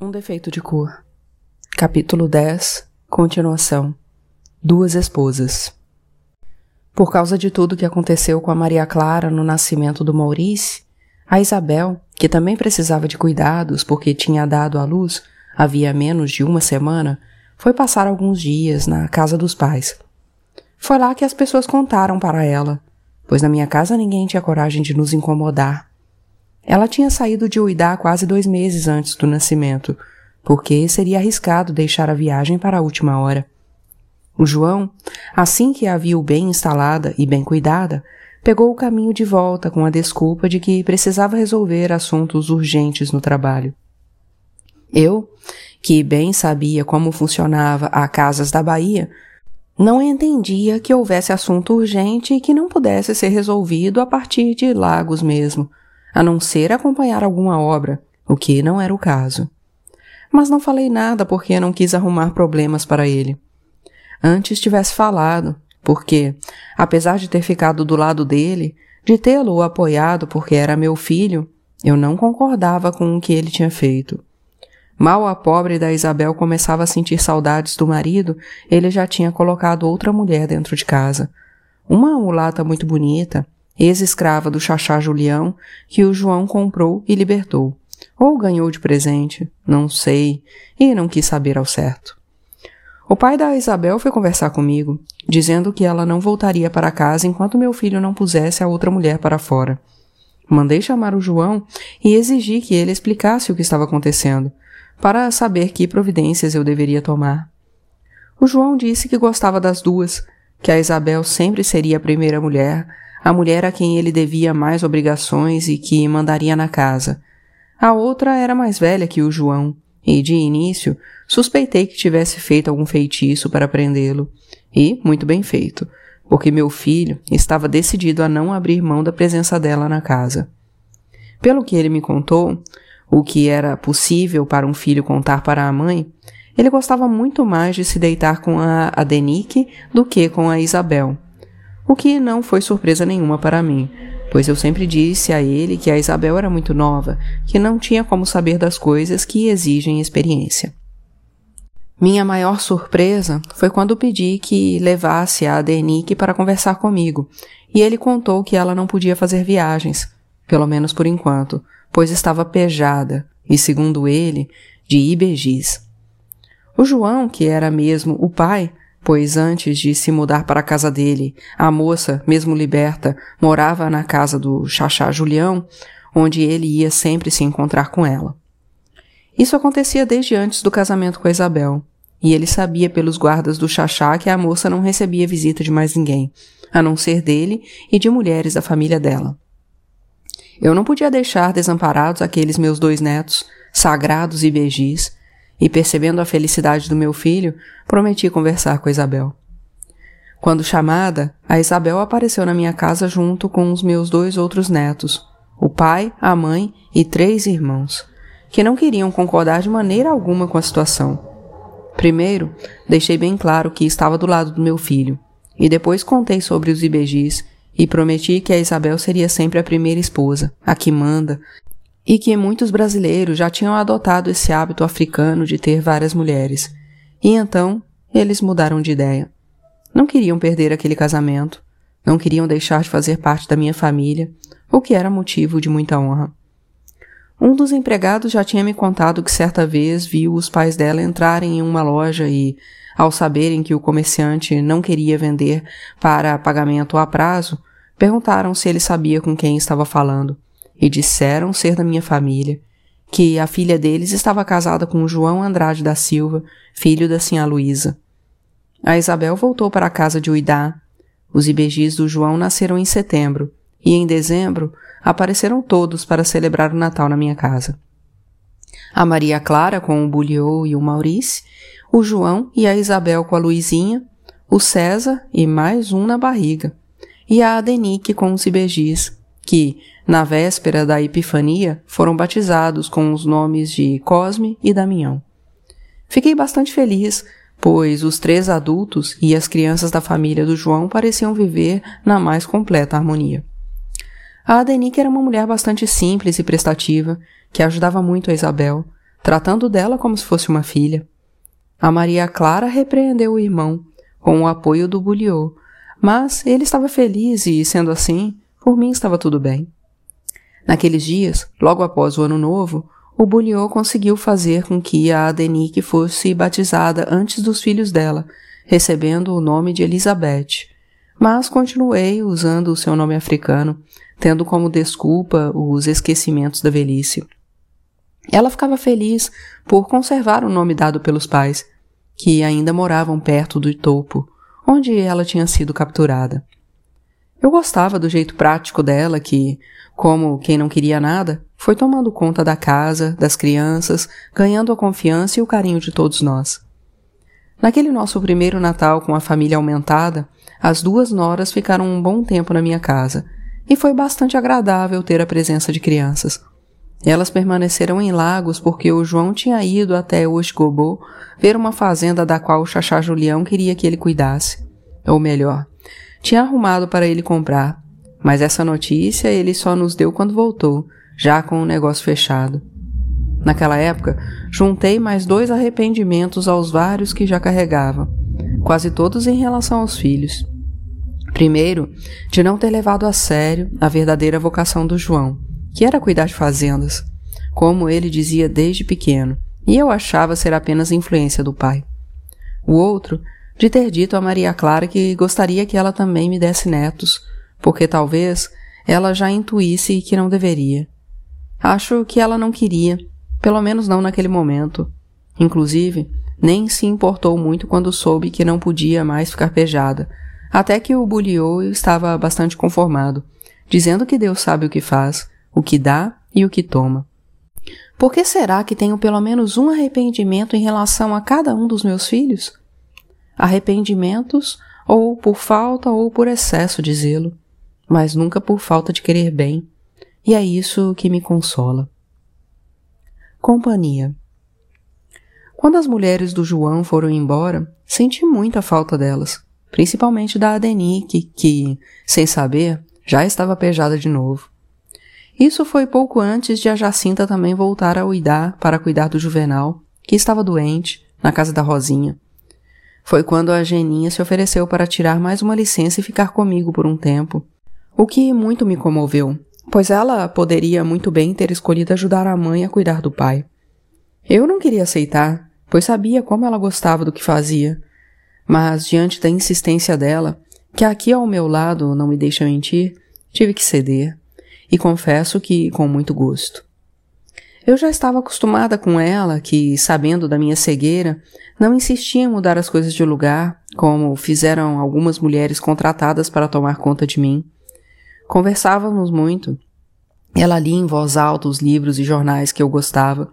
Um defeito de cor. Capítulo 10. Continuação. Duas esposas. Por causa de tudo que aconteceu com a Maria Clara no nascimento do Maurice, a Isabel, que também precisava de cuidados porque tinha dado à luz havia menos de uma semana, foi passar alguns dias na casa dos pais. Foi lá que as pessoas contaram para ela, pois na minha casa ninguém tinha coragem de nos incomodar. Ela tinha saído de Uidá quase dois meses antes do nascimento, porque seria arriscado deixar a viagem para a última hora. O João, assim que a viu bem instalada e bem cuidada, pegou o caminho de volta com a desculpa de que precisava resolver assuntos urgentes no trabalho. Eu, que bem sabia como funcionava a Casas da Bahia, não entendia que houvesse assunto urgente e que não pudesse ser resolvido a partir de Lagos mesmo, a não ser acompanhar alguma obra, o que não era o caso. Mas não falei nada porque não quis arrumar problemas para ele. Antes tivesse falado, porque, apesar de ter ficado do lado dele, de tê-lo apoiado porque era meu filho, eu não concordava com o que ele tinha feito. Mal a pobre da Isabel começava a sentir saudades do marido, ele já tinha colocado outra mulher dentro de casa. Uma mulata muito bonita, ex-escrava do Xaxá Julião, que o João comprou e libertou. Ou ganhou de presente, não sei, e não quis saber ao certo. O pai da Isabel foi conversar comigo, dizendo que ela não voltaria para casa enquanto meu filho não pusesse a outra mulher para fora. Mandei chamar o João e exigi que ele explicasse o que estava acontecendo, para saber que providências eu deveria tomar. O João disse que gostava das duas, que a Isabel sempre seria a primeira mulher, a mulher a quem ele devia mais obrigações e que mandaria na casa. A outra era mais velha que o João, e de início suspeitei que tivesse feito algum feitiço para prendê-lo. E muito bem feito, porque meu filho estava decidido a não abrir mão da presença dela na casa. Pelo que ele me contou, o que era possível para um filho contar para a mãe, ele gostava muito mais de se deitar com a Adenique do que com a Isabel. O que não foi surpresa nenhuma para mim, pois eu sempre disse a ele que a Isabel era muito nova, que não tinha como saber das coisas que exigem experiência. Minha maior surpresa foi quando pedi que levasse a Adenique para conversar comigo, e ele contou que ela não podia fazer viagens, pelo menos por enquanto, pois estava pejada e, segundo ele, de ibejis. O João, que era mesmo o pai, pois antes de se mudar para a casa dele, a moça, mesmo liberta, morava na casa do Xaxá Julião, onde ele ia sempre se encontrar com ela. Isso acontecia desde antes do casamento com a Isabel, e ele sabia pelos guardas do Xaxá que a moça não recebia visita de mais ninguém, a não ser dele e de mulheres da família dela. Eu não podia deixar desamparados aqueles meus dois netos, sagrados e begis, e percebendo a felicidade do meu filho, prometi conversar com Isabel. Quando chamada, a Isabel apareceu na minha casa junto com os meus dois outros netos, o pai, a mãe e três irmãos, que não queriam concordar de maneira alguma com a situação. Primeiro, deixei bem claro que estava do lado do meu filho, e depois contei sobre os ibejis e prometi que a Isabel seria sempre a primeira esposa, a que manda, e que muitos brasileiros já tinham adotado esse hábito africano de ter várias mulheres. E então eles mudaram de ideia. Não queriam perder aquele casamento, não queriam deixar de fazer parte da minha família, o que era motivo de muita honra. Um dos empregados já tinha me contado que certa vez viu os pais dela entrarem em uma loja e, ao saberem que o comerciante não queria vender para pagamento a prazo, perguntaram se ele sabia com quem estava falando e disseram ser da minha família, que a filha deles estava casada com João Andrade da Silva, filho da Sinhá Luísa. A Isabel voltou para a casa de Uidá. Os ibejis do João nasceram em setembro e em dezembro apareceram todos para celebrar o Natal na minha casa. A Maria Clara com o Buliô e o Maurice, o João e a Isabel com a Luizinha, o César e mais um na barriga, e a Adenique com os ibejis, que, na véspera da Epifania, foram batizados com os nomes de Cosme e Damião. Fiquei bastante feliz, pois os três adultos e as crianças da família do João pareciam viver na mais completa harmonia. A Adenique era uma mulher bastante simples e prestativa, que ajudava muito a Isabel, tratando dela como se fosse uma filha. A Maria Clara repreendeu o irmão, com o apoio do Buliô, mas ele estava feliz e, sendo assim, por mim estava tudo bem. Naqueles dias, logo após o ano novo, o Buliô conseguiu fazer com que a Adenique fosse batizada antes dos filhos dela, recebendo o nome de Elizabeth. Mas continuei usando o seu nome africano, tendo como desculpa os esquecimentos da velhice. Ela ficava feliz por conservar o nome dado pelos pais, que ainda moravam perto do topo, onde ela tinha sido capturada. Eu gostava do jeito prático dela, que, como quem não queria nada, foi tomando conta da casa, das crianças, ganhando a confiança e o carinho de todos nós. Naquele nosso primeiro Natal com a família aumentada, as duas noras ficaram um bom tempo na minha casa, e foi bastante agradável ter a presença de crianças. Elas permaneceram em Lagos porque o João tinha ido até Osgobô ver uma fazenda da qual o Xaxá Julião queria que ele cuidasse. Ou melhor, tinha arrumado para ele comprar, mas essa notícia ele só nos deu quando voltou, já com o negócio fechado. Naquela época, juntei mais dois arrependimentos aos vários que já carregava, quase todos em relação aos filhos. Primeiro, de não ter levado a sério a verdadeira vocação do João, que era cuidar de fazendas, como ele dizia desde pequeno, e eu achava ser apenas influência do pai. O outro, de ter dito a Maria Clara que gostaria que ela também me desse netos, porque talvez ela já intuísse que não deveria. Acho que ela não queria, pelo menos não naquele momento. Inclusive, nem se importou muito quando soube que não podia mais ficar pejada, até que o Buliô estava bastante conformado, dizendo que Deus sabe o que faz o que dá e o que toma. Por que será que tenho pelo menos um arrependimento em relação a cada um dos meus filhos? Arrependimentos ou por falta ou por excesso de zelo, mas nunca por falta de querer bem, e é isso que me consola. Companhia. Quando as mulheres do João foram embora, senti muita falta delas, principalmente da Adenique, que, sem saber, já estava pejada de novo. Isso foi pouco antes de a Jacinta também voltar a Uidar para cuidar do Juvenal, que estava doente, na casa da Rosinha. Foi quando a Geninha se ofereceu para tirar mais uma licença e ficar comigo por um tempo, o que muito me comoveu, pois ela poderia muito bem ter escolhido ajudar a mãe a cuidar do pai. Eu não queria aceitar, pois sabia como ela gostava do que fazia, mas diante da insistência dela, que aqui ao meu lado não me deixa mentir, tive que ceder e confesso que com muito gosto. Eu já estava acostumada com ela, que, sabendo da minha cegueira, não insistia em mudar as coisas de lugar, como fizeram algumas mulheres contratadas para tomar conta de mim. Conversávamos muito. Ela lia em voz alta os livros e jornais que eu gostava.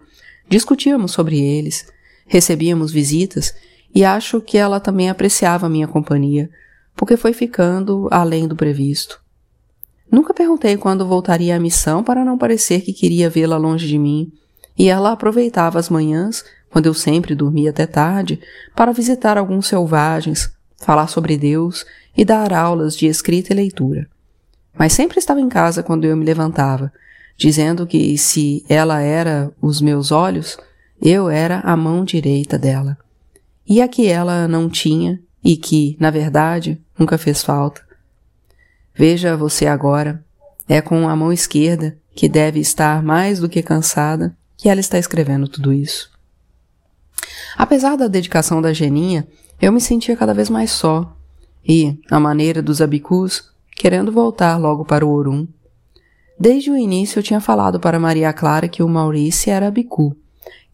Discutíamos sobre eles. Recebíamos visitas e acho que ela também apreciava minha companhia, porque foi ficando além do previsto. Nunca perguntei quando voltaria à missão para não parecer que queria vê-la longe de mim, e ela aproveitava as manhãs, quando eu sempre dormia até tarde, para visitar alguns selvagens, falar sobre Deus e dar aulas de escrita e leitura. Mas sempre estava em casa quando eu me levantava, dizendo que se ela era os meus olhos, eu era a mão direita dela. E a que ela não tinha e que, na verdade, nunca fez falta. Veja você agora, é com a mão esquerda, que deve estar mais do que cansada, que ela está escrevendo tudo isso. Apesar da dedicação da Geninha, eu me sentia cada vez mais só, e, à maneira dos abicus, querendo voltar logo para o Orum. Desde o início eu tinha falado para Maria Clara que o Maurício era abicu,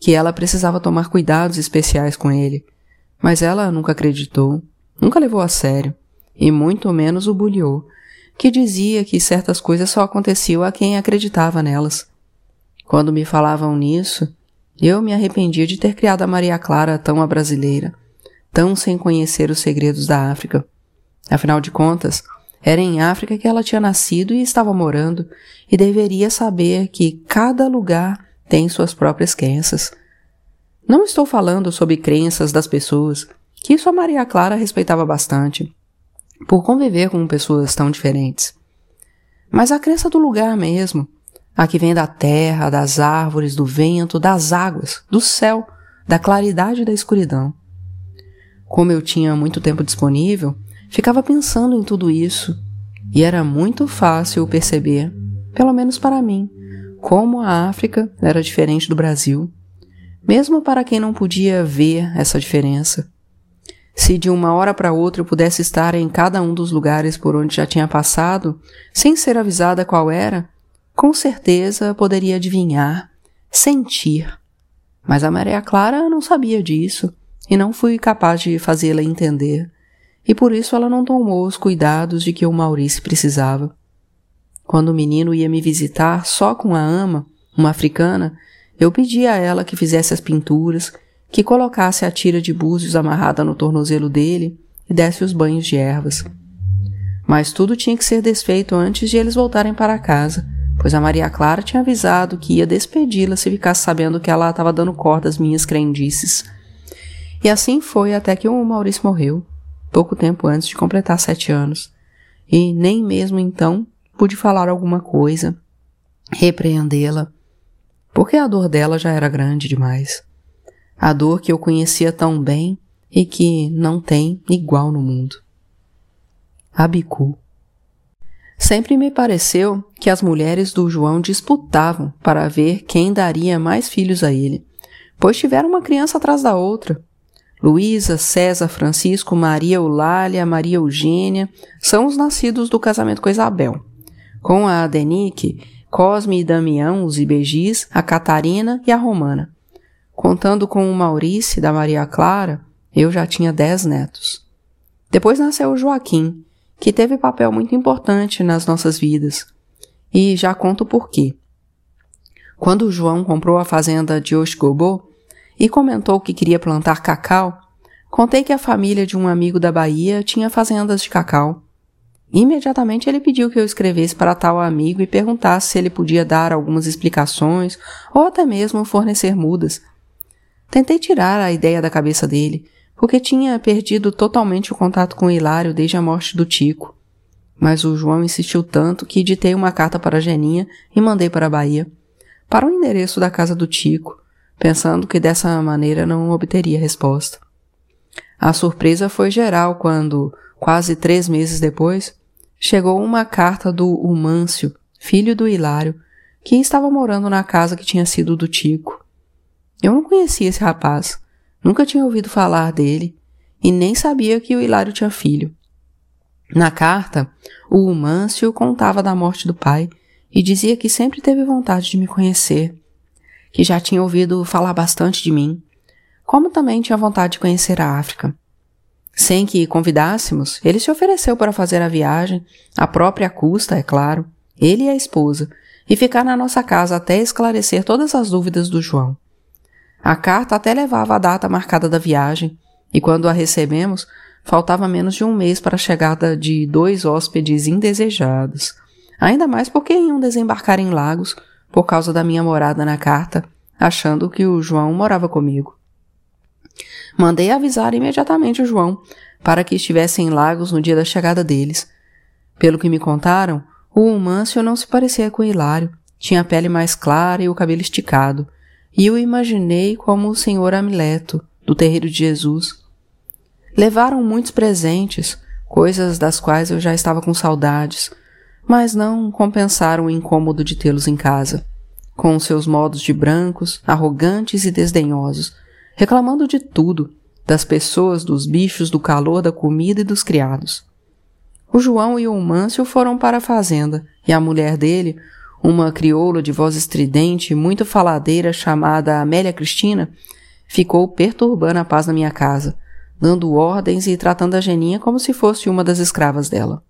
que ela precisava tomar cuidados especiais com ele, mas ela nunca acreditou, nunca levou a sério, e muito menos o bulhou, que dizia que certas coisas só aconteciam a quem acreditava nelas. Quando me falavam nisso, eu me arrependia de ter criado a Maria Clara tão a brasileira, tão sem conhecer os segredos da África. Afinal de contas, era em África que ela tinha nascido e estava morando, e deveria saber que cada lugar tem suas próprias crenças. Não estou falando sobre crenças das pessoas, que isso a Maria Clara respeitava bastante por conviver com pessoas tão diferentes. Mas a crença do lugar mesmo, a que vem da terra, das árvores, do vento, das águas, do céu, da claridade e da escuridão. Como eu tinha muito tempo disponível, ficava pensando em tudo isso e era muito fácil perceber, pelo menos para mim, como a África era diferente do Brasil, mesmo para quem não podia ver essa diferença. Se de uma hora para outra eu pudesse estar em cada um dos lugares por onde já tinha passado, sem ser avisada qual era, com certeza poderia adivinhar, sentir. Mas a Maria Clara não sabia disso e não fui capaz de fazê-la entender, e por isso ela não tomou os cuidados de que o Maurício precisava. Quando o menino ia me visitar só com a ama, uma africana, eu pedi a ela que fizesse as pinturas, que colocasse a tira de búzios amarrada no tornozelo dele e desse os banhos de ervas. Mas tudo tinha que ser desfeito antes de eles voltarem para casa, pois a Maria Clara tinha avisado que ia despedi-la se ficasse sabendo que ela estava dando corda às minhas crendices. E assim foi até que o Maurício morreu, pouco tempo antes de completar sete anos. E nem mesmo então pude falar alguma coisa, repreendê-la, porque a dor dela já era grande demais. A dor que eu conhecia tão bem e que não tem igual no mundo. Abicu. Sempre me pareceu que as mulheres do João disputavam para ver quem daria mais filhos a ele, pois tiveram uma criança atrás da outra. Luísa, César, Francisco, Maria Eulália, Maria Eugênia são os nascidos do casamento com Isabel. Com a Adenique, Cosme e Damião, os Ibegis, a Catarina e a Romana. Contando com o Maurício da Maria Clara, eu já tinha dez netos. Depois nasceu o Joaquim, que teve papel muito importante nas nossas vidas. E já conto por quê. Quando o João comprou a fazenda de Osgobô e comentou que queria plantar cacau, contei que a família de um amigo da Bahia tinha fazendas de cacau. Imediatamente ele pediu que eu escrevesse para tal amigo e perguntasse se ele podia dar algumas explicações ou até mesmo fornecer mudas. Tentei tirar a ideia da cabeça dele, porque tinha perdido totalmente o contato com Hilário desde a morte do Tico. Mas o João insistiu tanto que ditei uma carta para a Geninha e mandei para a Bahia, para o endereço da casa do Tico, pensando que dessa maneira não obteria resposta. A surpresa foi geral quando, quase três meses depois, chegou uma carta do Humâncio, filho do Hilário, que estava morando na casa que tinha sido do Tico. Eu não conhecia esse rapaz, Nunca tinha ouvido falar dele e nem sabia que o Hilário tinha filho. Na carta, o Humâncio contava da morte do pai e dizia que sempre teve vontade de me conhecer, que já tinha ouvido falar bastante de mim, como também tinha vontade de conhecer a África. Sem que convidássemos, ele se ofereceu para fazer a viagem, à própria custa, é claro, ele e a esposa, e ficar na nossa casa até esclarecer todas as dúvidas do João. A carta até levava a data marcada da viagem, e quando a recebemos, faltava menos de um mês para a chegada de dois hóspedes indesejados. Ainda mais porque iam desembarcar em Lagos por causa da minha morada na carta, achando que o João morava comigo. Mandei avisar imediatamente o João para que estivesse em Lagos no dia da chegada deles. Pelo que me contaram, o Humâncio não se parecia com o Hilário, tinha a pele mais clara e o cabelo esticado e o imaginei como o Senhor Amileto, do terreiro de Jesus. Levaram muitos presentes, coisas das quais eu já estava com saudades, mas não compensaram o incômodo de tê-los em casa, com seus modos de brancos, arrogantes e desdenhosos, reclamando de tudo, das pessoas, dos bichos, do calor, da comida e dos criados. O João e o Mâncio foram para a fazenda, e a mulher dele, uma crioula de voz estridente e muito faladeira chamada Amélia Cristina ficou perturbando a paz na minha casa, dando ordens e tratando a Geninha como se fosse uma das escravas dela.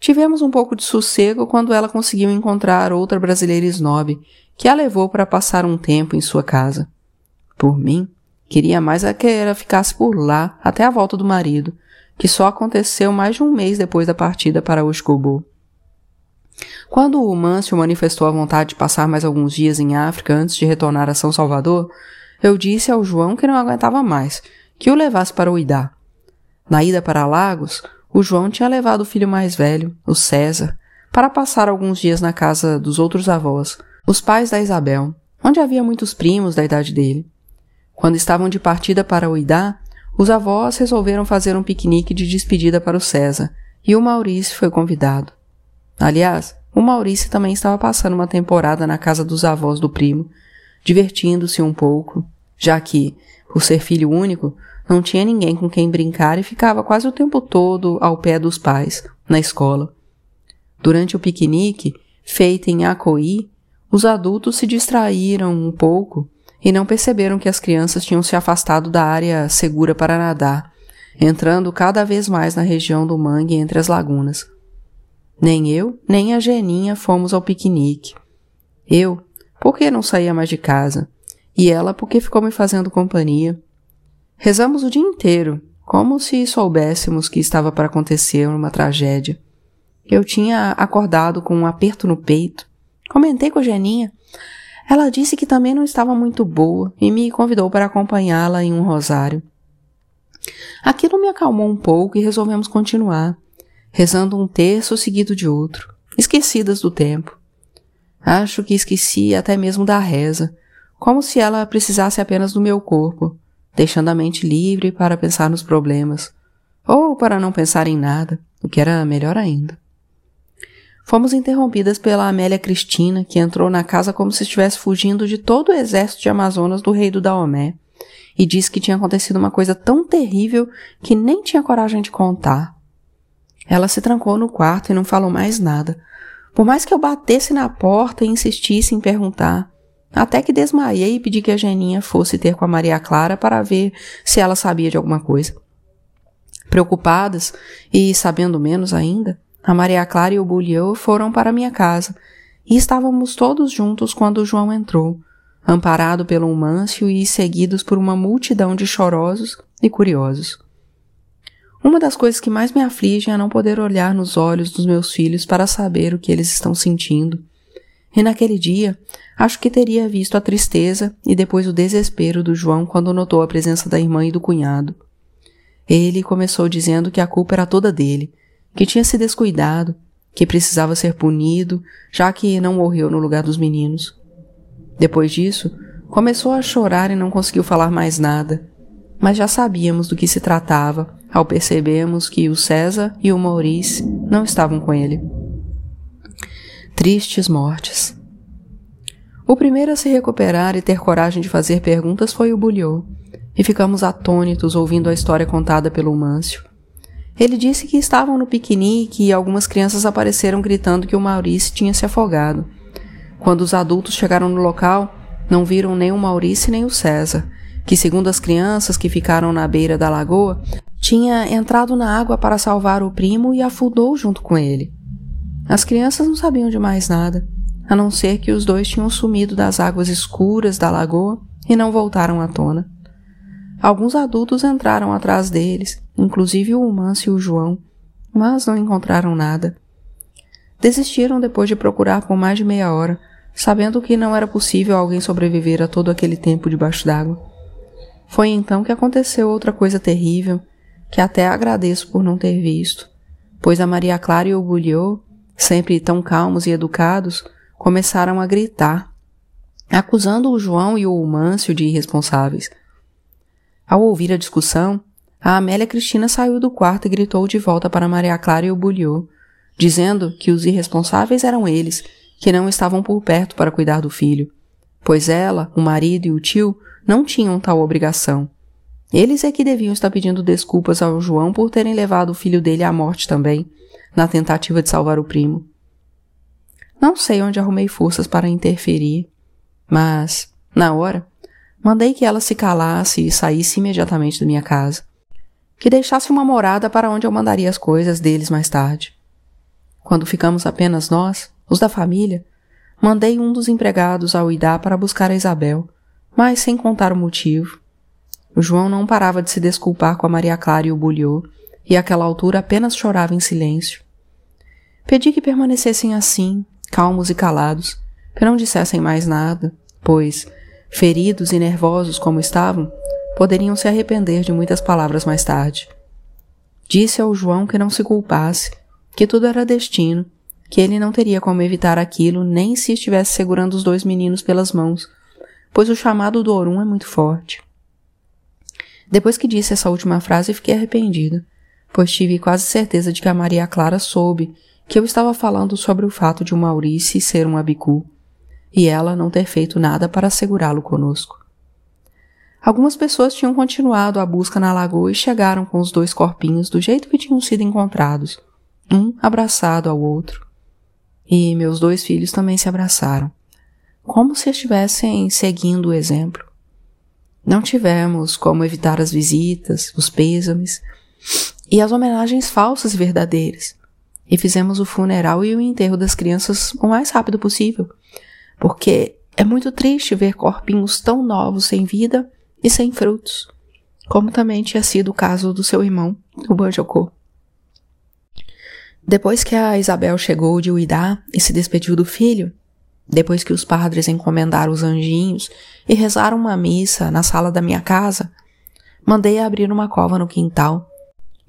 Tivemos um pouco de sossego quando ela conseguiu encontrar outra brasileira snob, que a levou para passar um tempo em sua casa. Por mim, queria mais a que ela ficasse por lá até a volta do marido, que só aconteceu mais de um mês depois da partida para Oscobo. Quando o Mâncio manifestou a vontade de passar mais alguns dias em África antes de retornar a São Salvador, eu disse ao João que não aguentava mais, que o levasse para o Idá. Na ida para Lagos, o João tinha levado o filho mais velho, o César, para passar alguns dias na casa dos outros avós, os pais da Isabel, onde havia muitos primos da idade dele. Quando estavam de partida para Uidá, os avós resolveram fazer um piquenique de despedida para o César, e o Maurício foi convidado. Aliás, o Maurício também estava passando uma temporada na casa dos avós do primo, divertindo-se um pouco, já que, por ser filho único, não tinha ninguém com quem brincar e ficava quase o tempo todo ao pé dos pais, na escola. Durante o piquenique, feito em Acoí, os adultos se distraíram um pouco e não perceberam que as crianças tinham se afastado da área segura para nadar, entrando cada vez mais na região do mangue entre as lagunas. Nem eu, nem a Geninha fomos ao piquenique. Eu, porque não saía mais de casa, e ela porque ficou me fazendo companhia. Rezamos o dia inteiro, como se soubéssemos que estava para acontecer uma tragédia. Eu tinha acordado com um aperto no peito. Comentei com a Geninha. Ela disse que também não estava muito boa e me convidou para acompanhá-la em um rosário. Aquilo me acalmou um pouco e resolvemos continuar, rezando um terço seguido de outro, esquecidas do tempo. Acho que esqueci até mesmo da reza, como se ela precisasse apenas do meu corpo, deixando a mente livre para pensar nos problemas, ou para não pensar em nada, o que era melhor ainda. Fomos interrompidas pela Amélia Cristina, que entrou na casa como se estivesse fugindo de todo o exército de Amazonas do rei do Daomé, e disse que tinha acontecido uma coisa tão terrível que nem tinha coragem de contar. Ela se trancou no quarto e não falou mais nada, por mais que eu batesse na porta e insistisse em perguntar, até que desmaiei e pedi que a Geninha fosse ter com a Maria Clara para ver se ela sabia de alguma coisa. Preocupadas e sabendo menos ainda, a Maria Clara e o Bulliot foram para minha casa, e estávamos todos juntos quando João entrou, amparado pelo Mâncio e seguidos por uma multidão de chorosos e curiosos. Uma das coisas que mais me afligem é não poder olhar nos olhos dos meus filhos para saber o que eles estão sentindo. E naquele dia, acho que teria visto a tristeza e depois o desespero do João quando notou a presença da irmã e do cunhado. Ele começou dizendo que a culpa era toda dele, que tinha se descuidado, que precisava ser punido, já que não morreu no lugar dos meninos. Depois disso, começou a chorar e não conseguiu falar mais nada. Mas já sabíamos do que se tratava ao percebermos que o César e o Maurice não estavam com ele. Tristes mortes. O primeiro a se recuperar e ter coragem de fazer perguntas foi o Bulhou, e ficamos atônitos ouvindo a história contada pelo Mâncio. Ele disse que estavam no piquenique e algumas crianças apareceram gritando que o Maurício tinha se afogado. Quando os adultos chegaram no local, não viram nem o Maurício nem o César, que, segundo as crianças que ficaram na beira da lagoa, tinha entrado na água para salvar o primo e afundou junto com ele. As crianças não sabiam de mais nada, a não ser que os dois tinham sumido das águas escuras da lagoa e não voltaram à tona. Alguns adultos entraram atrás deles, inclusive o Mâncio e o João, mas não encontraram nada. Desistiram depois de procurar por mais de meia hora, sabendo que não era possível alguém sobreviver a todo aquele tempo debaixo d'água. Foi então que aconteceu outra coisa terrível, que até agradeço por não ter visto, pois a Maria Clara e o Bulliot, sempre tão calmos e educados, começaram a gritar, acusando o João e o Mâncio de irresponsáveis. Ao ouvir a discussão, a Amélia Cristina saiu do quarto e gritou de volta para Maria Clara e o Bulliot, dizendo que os irresponsáveis eram eles, que não estavam por perto para cuidar do filho, pois ela, o marido e o tio não tinham tal obrigação. Eles é que deviam estar pedindo desculpas ao João por terem levado o filho dele à morte também, na tentativa de salvar o primo. Não sei onde arrumei forças para interferir, mas, na hora, Mandei que ela se calasse e saísse imediatamente da minha casa. Que deixasse uma morada para onde eu mandaria as coisas deles mais tarde. Quando ficamos apenas nós, os da família, mandei um dos empregados ao Idá para buscar a Isabel, mas sem contar o motivo. O João não parava de se desculpar com a Maria Clara e o Bulhô, e àquela altura apenas chorava em silêncio. Pedi que permanecessem assim, calmos e calados, que não dissessem mais nada, pois, feridos e nervosos como estavam, poderiam se arrepender de muitas palavras mais tarde. Disse ao João que não se culpasse, que tudo era destino, que ele não teria como evitar aquilo nem se estivesse segurando os dois meninos pelas mãos, pois o chamado do Orum é muito forte. Depois que disse essa última frase, fiquei arrependido, pois tive quase certeza de que a Maria Clara soube que eu estava falando sobre o fato de o Maurice ser um abicu e ela não ter feito nada para segurá-lo conosco. Algumas pessoas tinham continuado a busca na lagoa e chegaram com os dois corpinhos do jeito que tinham sido encontrados, um abraçado ao outro. E meus dois filhos também se abraçaram, como se estivessem seguindo o exemplo. Não tivemos como evitar as visitas, os pêsames e as homenagens falsas e verdadeiras, e fizemos o funeral e o enterro das crianças o mais rápido possível, porque é muito triste ver corpinhos tão novos sem vida e sem frutos, como também tinha sido o caso do seu irmão, o Banjocô. Depois que a Isabel chegou de Uidá e se despediu do filho, depois que os padres encomendaram os anjinhos e rezaram uma missa na sala da minha casa, mandei abrir uma cova no quintal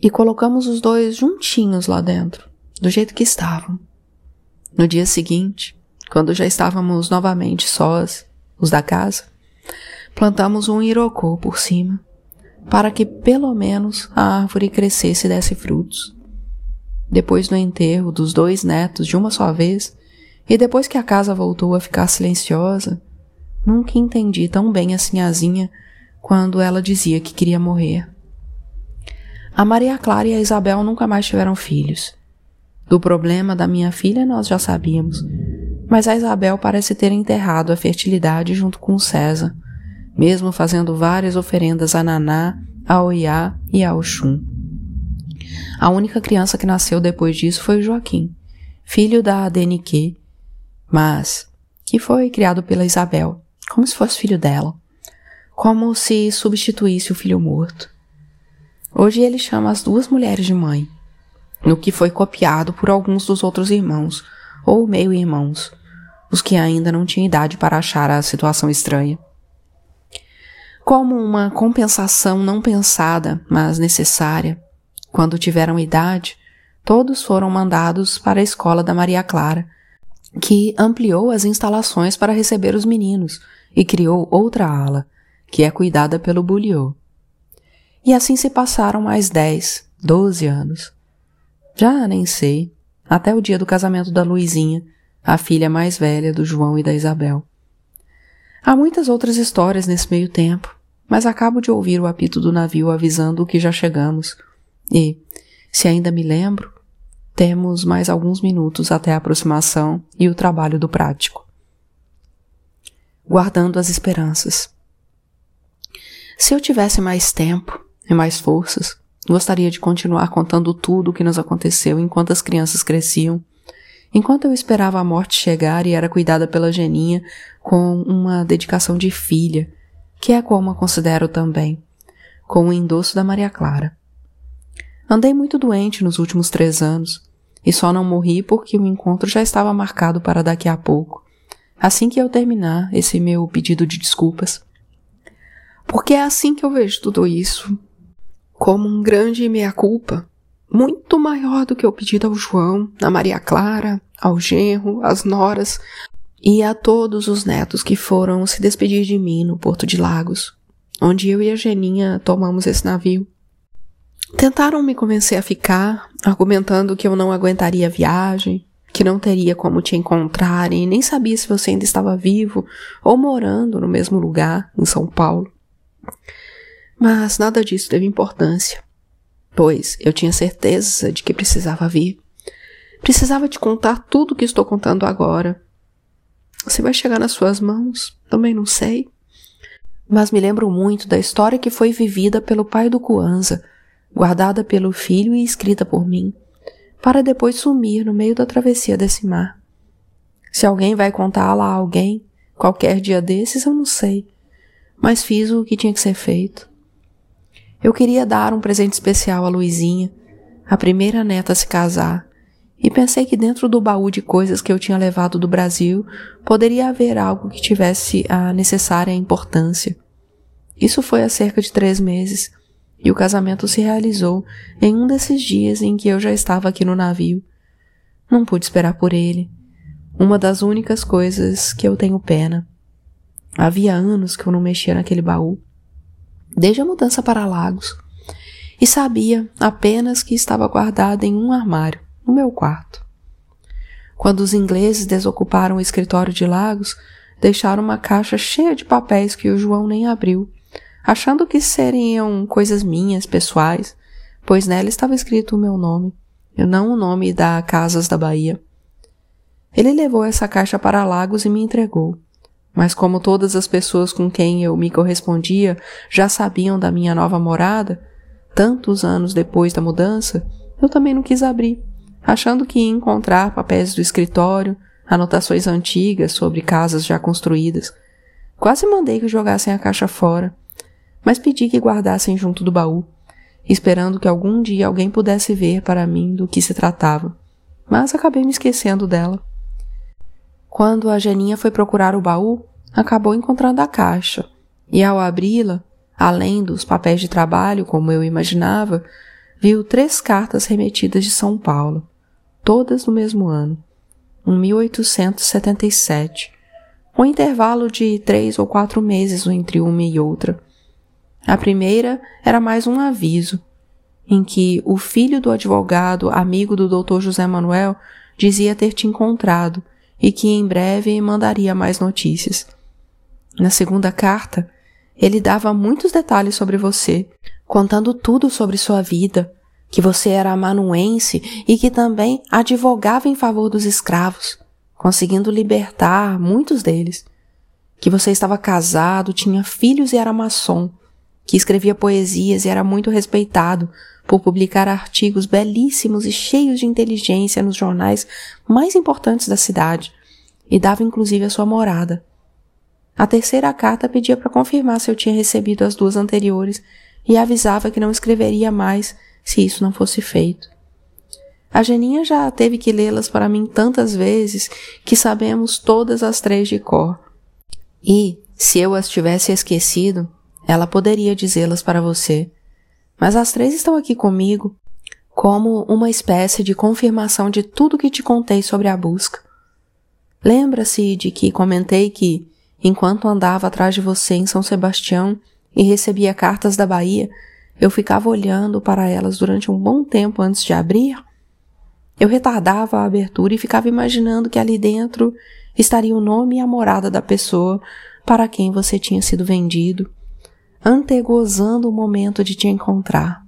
e colocamos os dois juntinhos lá dentro, do jeito que estavam. No dia seguinte, quando já estávamos novamente sós, os da casa, plantamos um irocô por cima, para que pelo menos a árvore crescesse e desse frutos. Depois do enterro dos dois netos de uma só vez, e depois que a casa voltou a ficar silenciosa, nunca entendi tão bem a sinhazinha quando ela dizia que queria morrer. A Maria Clara e a Isabel nunca mais tiveram filhos. Do problema da minha filha nós já sabíamos, mas a Isabel parece ter enterrado a fertilidade junto com César, mesmo fazendo várias oferendas a Naná, a Oiá e a Oxum. A única criança que nasceu depois disso foi o Joaquim, filho da Adenique, mas que foi criado pela Isabel, como se fosse filho dela, como se substituísse o filho morto. Hoje ele chama as duas mulheres de mãe, no que foi copiado por alguns dos outros irmãos, ou meio-irmãos, os que ainda não tinham idade para achar a situação estranha. Como uma compensação não pensada, mas necessária, quando tiveram idade, todos foram mandados para a escola da Maria Clara, que ampliou as instalações para receber os meninos e criou outra ala, que é cuidada pelo Bulliot. E assim se passaram mais dez, doze anos. Já nem sei, até o dia do casamento da Luizinha, a filha mais velha do João e da Isabel. Há muitas outras histórias nesse meio tempo, mas acabo de ouvir o apito do navio avisando que já chegamos. E, se ainda me lembro, temos mais alguns minutos até a aproximação e o trabalho do prático. Guardando as esperanças. Se eu tivesse mais tempo e mais forças, gostaria de continuar contando tudo o que nos aconteceu enquanto as crianças cresciam, enquanto eu esperava a morte chegar e era cuidada pela Geninha com uma dedicação de filha, que é como a considero também, com o endosso da Maria Clara. Andei muito doente nos últimos três anos, e só não morri porque o encontro já estava marcado para daqui a pouco, assim que eu terminar esse meu pedido de desculpas. Porque é assim que eu vejo tudo isso, como um grande meia-culpa, muito maior do que o pedido ao João, à Maria Clara, ao genro, às noras e a todos os netos que foram se despedir de mim no Porto de Lagos, onde eu e a Geninha tomamos esse navio. Tentaram me convencer a ficar, argumentando que eu não aguentaria a viagem, que não teria como te encontrar e nem sabia se você ainda estava vivo ou morando no mesmo lugar, em São Paulo. Mas nada disso teve importância, pois eu tinha certeza de que precisava vir. Precisava te contar tudo o que estou contando agora. Você vai chegar nas suas mãos? Também não sei. Mas me lembro muito da história que foi vivida pelo pai do Kuanza guardada pelo filho e escrita por mim, para depois sumir no meio da travessia desse mar. Se alguém vai contá-la a alguém, qualquer dia desses, eu não sei, mas fiz o que tinha que ser feito. Eu queria dar um presente especial a Luizinha, a primeira neta a se casar, e pensei que dentro do baú de coisas que eu tinha levado do Brasil poderia haver algo que tivesse a necessária importância. Isso foi há cerca de três meses, e o casamento se realizou em um desses dias em que eu já estava aqui no navio. Não pude esperar por ele. Uma das únicas coisas que eu tenho pena. Havia anos que eu não mexia naquele baú. Desde a mudança para Lagos. E sabia apenas que estava guardado em um armário, no meu quarto. Quando os ingleses desocuparam o escritório de Lagos, deixaram uma caixa cheia de papéis que o João nem abriu, achando que seriam coisas minhas, pessoais, pois nela estava escrito o meu nome, e não o nome da Casas da Bahia. Ele levou essa caixa para Lagos e me entregou. Mas como todas as pessoas com quem eu me correspondia já sabiam da minha nova morada, tantos anos depois da mudança, eu também não quis abrir, achando que ia encontrar papéis do escritório, anotações antigas sobre casas já construídas. Quase mandei que jogassem a caixa fora, mas pedi que guardassem junto do baú, esperando que algum dia alguém pudesse ver para mim do que se tratava. Mas acabei me esquecendo dela. Quando a Janinha foi procurar o baú, acabou encontrando a caixa, e ao abri-la, além dos papéis de trabalho, como eu imaginava, viu três cartas remetidas de São Paulo, todas no mesmo ano em 1877, um intervalo de três ou quatro meses entre uma e outra. A primeira era mais um aviso, em que o filho do advogado, amigo do Dr. José Manuel, dizia ter te encontrado e que em breve mandaria mais notícias. Na segunda carta, ele dava muitos detalhes sobre você, contando tudo sobre sua vida, que você era amanuense e que também advogava em favor dos escravos, conseguindo libertar muitos deles, que você estava casado, tinha filhos e era maçom, que escrevia poesias e era muito respeitado por publicar artigos belíssimos e cheios de inteligência nos jornais mais importantes da cidade, e dava inclusive a sua morada. A terceira carta pedia para confirmar se eu tinha recebido as duas anteriores e avisava que não escreveria mais se isso não fosse feito. A Geninha já teve que lê-las para mim tantas vezes que sabemos todas as três de cor. E, se eu as tivesse esquecido, ela poderia dizê-las para você. Mas as três estão aqui comigo, como uma espécie de confirmação de tudo que te contei sobre a busca. Lembra-se de que comentei que, enquanto andava atrás de você em São Sebastião e recebia cartas da Bahia, eu ficava olhando para elas durante um bom tempo antes de abrir. Eu retardava a abertura e ficava imaginando que ali dentro estaria o nome e a morada da pessoa para quem você tinha sido vendido, antegozando o momento de te encontrar.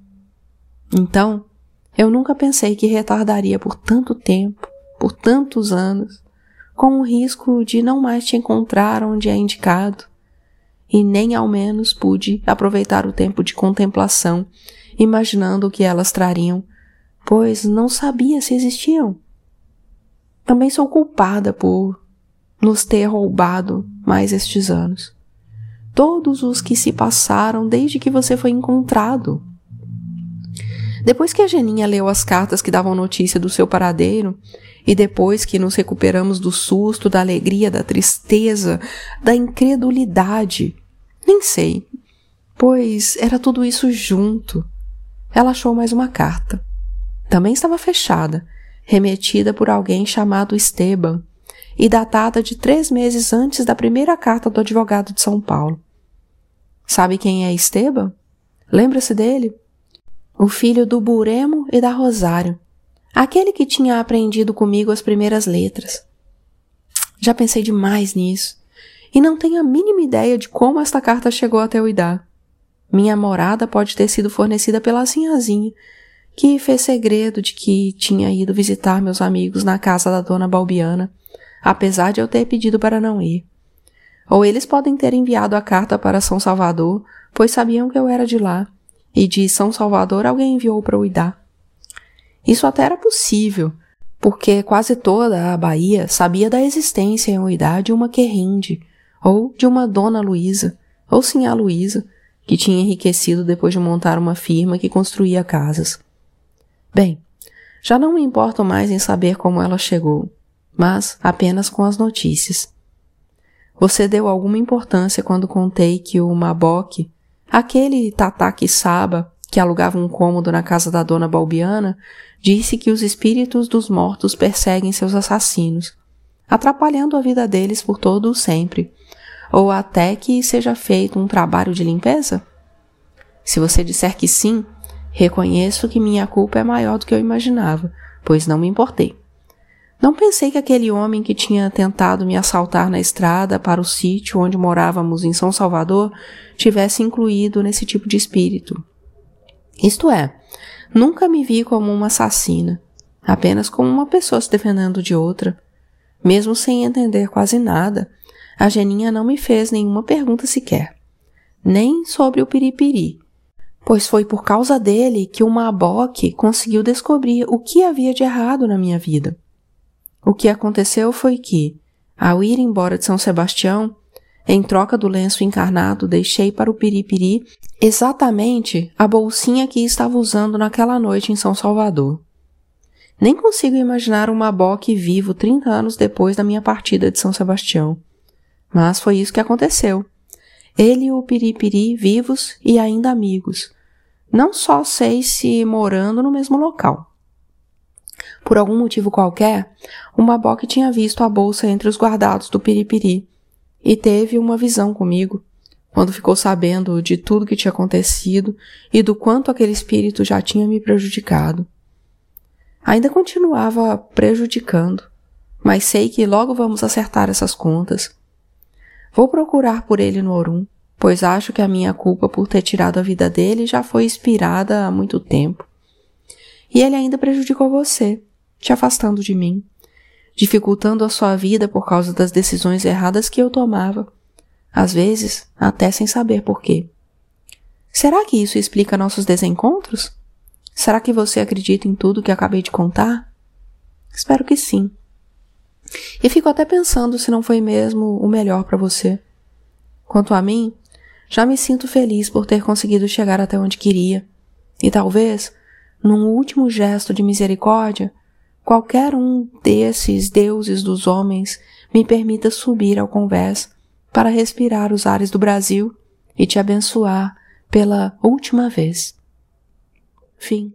Então, eu nunca pensei que retardaria por tanto tempo, por tantos anos, com o risco de não mais te encontrar onde é indicado, e nem ao menos pude aproveitar o tempo de contemplação, imaginando o que elas trariam, pois não sabia se existiam. Também sou culpada por nos ter roubado mais estes anos. Todos os que se passaram desde que você foi encontrado. Depois que a Geninha leu as cartas que davam notícia do seu paradeiro, e depois que nos recuperamos do susto, da alegria, da tristeza, da incredulidade, nem sei, pois era tudo isso junto. Ela achou mais uma carta. Também estava fechada, remetida por alguém chamado Esteban e datada de três meses antes da primeira carta do advogado de São Paulo. Sabe quem é Esteban? Lembra-se dele? O filho do Buremo e da Rosário, aquele que tinha aprendido comigo as primeiras letras. Já pensei demais nisso e não tenho a mínima ideia de como esta carta chegou até o Idá. Minha morada pode ter sido fornecida pela Sinhazinha, que fez segredo de que tinha ido visitar meus amigos na casa da dona Balbiana, apesar de eu ter pedido para não ir. Ou eles podem ter enviado a carta para São Salvador, pois sabiam que eu era de lá, e de São Salvador alguém enviou para o Idá. Isso até era possível, porque quase toda a Bahia sabia da existência em Uidá de uma querrinde, ou de uma dona Luísa, ou a Luísa, que tinha enriquecido depois de montar uma firma que construía casas. Bem, já não me importo mais em saber como ela chegou, mas apenas com as notícias. Você deu alguma importância quando contei que o Maboque, aquele Tataki Saba que alugava um cômodo na casa da dona Balbiana, disse que os espíritos dos mortos perseguem seus assassinos, atrapalhando a vida deles por todo o sempre, ou até que seja feito um trabalho de limpeza? Se você disser que sim, reconheço que minha culpa é maior do que eu imaginava, pois não me importei. Não pensei que aquele homem que tinha tentado me assaltar na estrada para o sítio onde morávamos em São Salvador tivesse incluído nesse tipo de espírito. Isto é, nunca me vi como uma assassina, apenas como uma pessoa se defendendo de outra. Mesmo sem entender quase nada, a Geninha não me fez nenhuma pergunta sequer, nem sobre o piripiri, pois foi por causa dele que o Maboque conseguiu descobrir o que havia de errado na minha vida. O que aconteceu foi que, ao ir embora de São Sebastião, em troca do lenço encarnado, deixei para o Piripiri exatamente a bolsinha que estava usando naquela noite em São Salvador. Nem consigo imaginar um Maboque vivo 30 anos depois da minha partida de São Sebastião. Mas foi isso que aconteceu. Ele e o Piripiri vivos e ainda amigos. Não só sei se morando no mesmo local. Por algum motivo qualquer, o Maboque tinha visto a bolsa entre os guardados do Piripiri e teve uma visão comigo, quando ficou sabendo de tudo que tinha acontecido e do quanto aquele espírito já tinha me prejudicado. Ainda continuava prejudicando, mas sei que logo vamos acertar essas contas. Vou procurar por ele no Orum, pois acho que a minha culpa por ter tirado a vida dele já foi expirada há muito tempo. E ele ainda prejudicou você, te afastando de mim, dificultando a sua vida por causa das decisões erradas que eu tomava, às vezes até sem saber por quê. Será que isso explica nossos desencontros? Será que você acredita em tudo que acabei de contar? Espero que sim. E fico até pensando se não foi mesmo o melhor para você. Quanto a mim, já me sinto feliz por ter conseguido chegar até onde queria. E talvez num último gesto de misericórdia, qualquer um desses deuses dos homens me permita subir ao convés para respirar os ares do Brasil e te abençoar pela última vez. Fim.